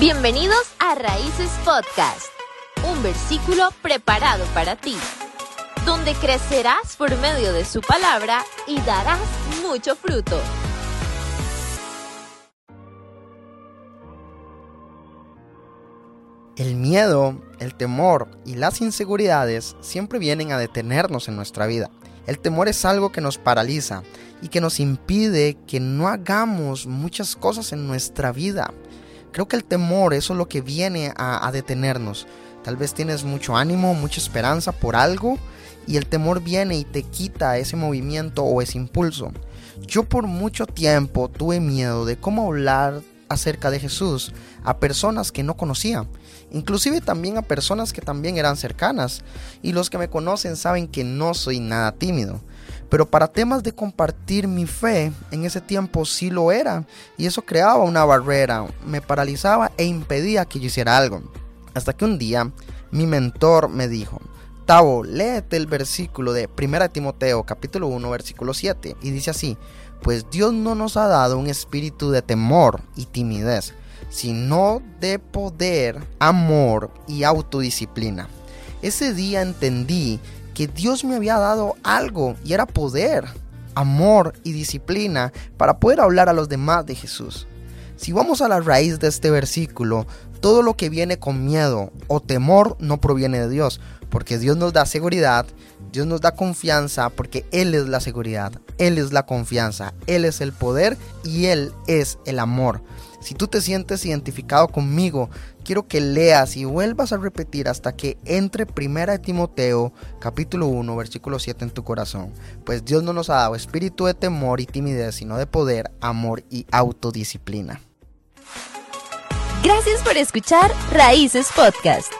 Bienvenidos a Raíces Podcast, un versículo preparado para ti, donde crecerás por medio de su palabra y darás mucho fruto. El miedo, el temor y las inseguridades siempre vienen a detenernos en nuestra vida. El temor es algo que nos paraliza y que nos impide que no hagamos muchas cosas en nuestra vida. Creo que el temor, es lo que viene a, detenernos. Tal vez tienes mucho ánimo, mucha esperanza por algo y el temor viene y te quita ese movimiento o ese impulso. Yo por mucho tiempo tuve miedo de cómo hablar acerca de Jesús a personas que no conocía, inclusive también a personas que también eran cercanas, y los que me conocen saben que no soy nada tímido. Pero para temas de compartir mi fe, en ese tiempo sí lo era, y eso creaba una barrera, me paralizaba e impedía que yo hiciera algo. Hasta que un día mi mentor me dijo, Tavo, léete el versículo de 1 Timoteo capítulo 1 versículo 7 y dice así, pues Dios no nos ha dado un espíritu de temor y timidez, sino de poder, amor y autodisciplina. Ese día entendí que Dios me había dado algo y era poder, amor y disciplina para poder hablar a los demás de Jesús. Si vamos a la raíz de este versículo, todo lo que viene con miedo o temor no proviene de Dios, porque Dios nos da seguridad, Dios nos da confianza, porque Él es la seguridad, Él es la confianza, Él es el poder y Él es el amor. Si tú te sientes identificado conmigo, quiero que leas y vuelvas a repetir hasta que entre Primera de Timoteo, capítulo 1, versículo 7 en tu corazón. Pues Dios no nos ha dado espíritu de temor y timidez, sino de poder, amor y autodisciplina. Gracias por escuchar Raíces Podcast.